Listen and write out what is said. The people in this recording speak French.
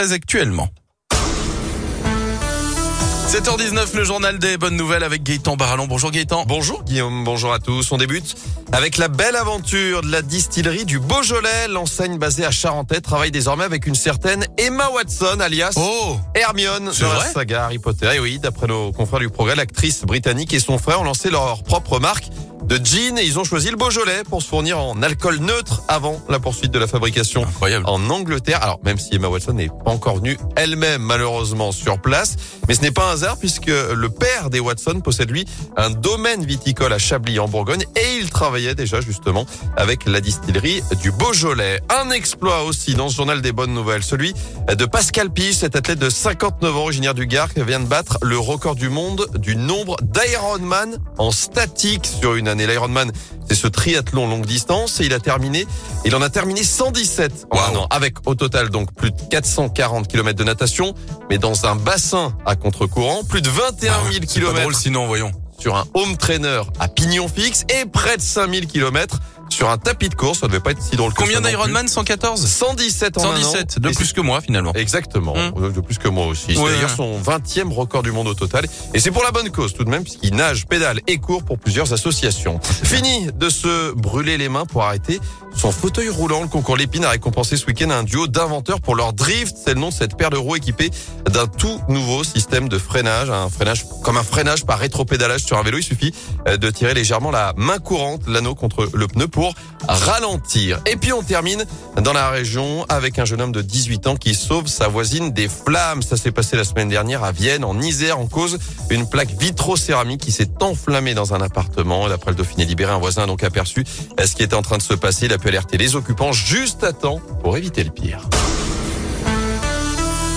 très actuellement. 7h19, le journal des bonnes nouvelles avec Gaëtan Barallon. Bonjour Gaëtan. Bonjour Guillaume, bonjour à tous. On débute avec la belle aventure de la distillerie du Beaujolais. L'enseigne basée à Charentais travaille désormais avec une certaine Emma Watson, alias Oh Hermione dans la saga Harry Potter. Et oui, d'après nos confrères du progrès, l'actrice britannique et son frère ont lancé leur propre marque de gin et ils ont choisi le Beaujolais pour se fournir en alcool neutre avant la poursuite de la fabrication Incroyable. en Angleterre. Alors même si Emma Watson n'est pas encore venue elle-même malheureusement sur place, mais ce n'est pas un hasard puisque le père des Watson possède lui un domaine viticole à Chablis en Bourgogne et il travaillait déjà justement avec la distillerie du Beaujolais. Un exploit aussi dans ce journal des bonnes nouvelles, celui de Pascal Piche, cet athlète de 59 ans originaire du Gard qui vient de battre le record du monde du nombre d'Ironman en statique sur une année. L'Ironman, c'est ce triathlon longue distance et il a terminé, il en a terminé 117 en Wow. un an, avec au total donc plus de 440 km de natation, mais dans un bassin à contre-courant, plus de 21 000 Ah C'est pas km drôle sinon, voyons. sur un home trainer à pignon fixe et près de 5000 km sur un tapis de course. Ça devait pas être si drôle Combien d'Ironman 114 117 en un an. 117, de plus que moi finalement. Exactement, Mm. de plus que moi aussi. C'est Ouais, d'ailleurs ouais. son 20e record du monde au total. Et c'est pour la bonne cause tout de même, puisqu'il nage, pédale et court pour plusieurs associations. Fini de se brûler les mains pour arrêter son fauteuil roulant. Le concours Lépine a récompensé ce week-end un duo d'inventeurs pour leur drift. C'est le nom de cette paire de roues équipée d'un tout nouveau système de freinage. Un freinage comme un freinage par rétropédalage sur un vélo. Il suffit euh, de tirer légèrement la main courante, l'anneau contre le pneu pour ralentir. Et puis on termine dans la région avec un jeune homme de 18 ans qui sauve sa voisine des flammes. Ça s'est passé la semaine dernière à Vienne, en Isère, en cause une plaque vitrocéramique qui s'est enflammée dans un appartement. D'après le Dauphiné libéré, un voisin a donc aperçu ce qui était en train de se passer. Il a pu alerter les occupants juste à temps pour éviter le pire.